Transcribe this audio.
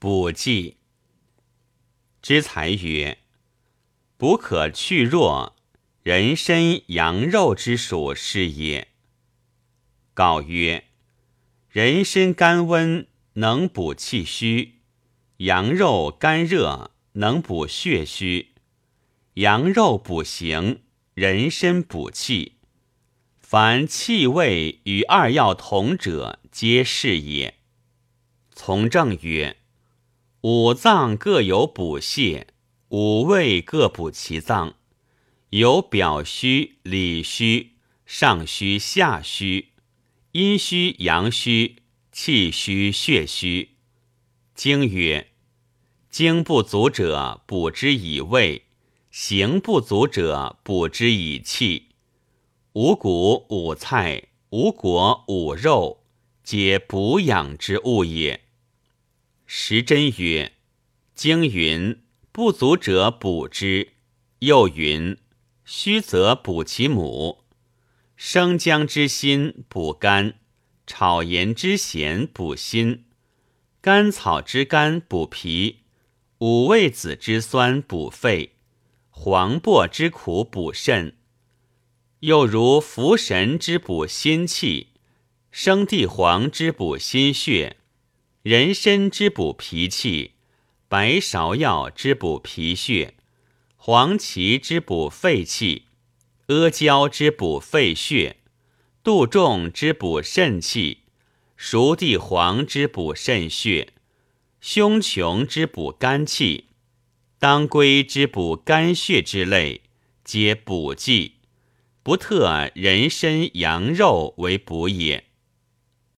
补剂。之才曰：补可去弱，人参、羊肉之属是也。告曰：人参甘温，能补气虚；羊肉甘热，能补血虚。羊肉补形，人参补气。凡气味与二药同者，皆是也。从政曰：五脏各有补泻，五味各补其脏，有表虚、里虚、上虚、下虚，阴虚、阳虚，气虚、血虚。经曰：精不足者，补之以味。形不足者，补之以气。五谷、五菜、五果、五肉，皆补养之物也。时珍曰：“经云，不足者补之。又云，虚则补其母。生姜之心补肝，炒盐之咸补心，甘草之甘补脾，五味子之酸补肺。”黄柏之苦补肾，又如茯神之补心气，生地黄之补心血，人参之补脾气，白芍药之补脾血，黄芪之补肺气，阿胶之补肺血，杜仲之补肾气，熟地黄之补肾血，胸琼之补肝气。当归之补肝血之类，皆补剂，不特人参、羊肉为补也。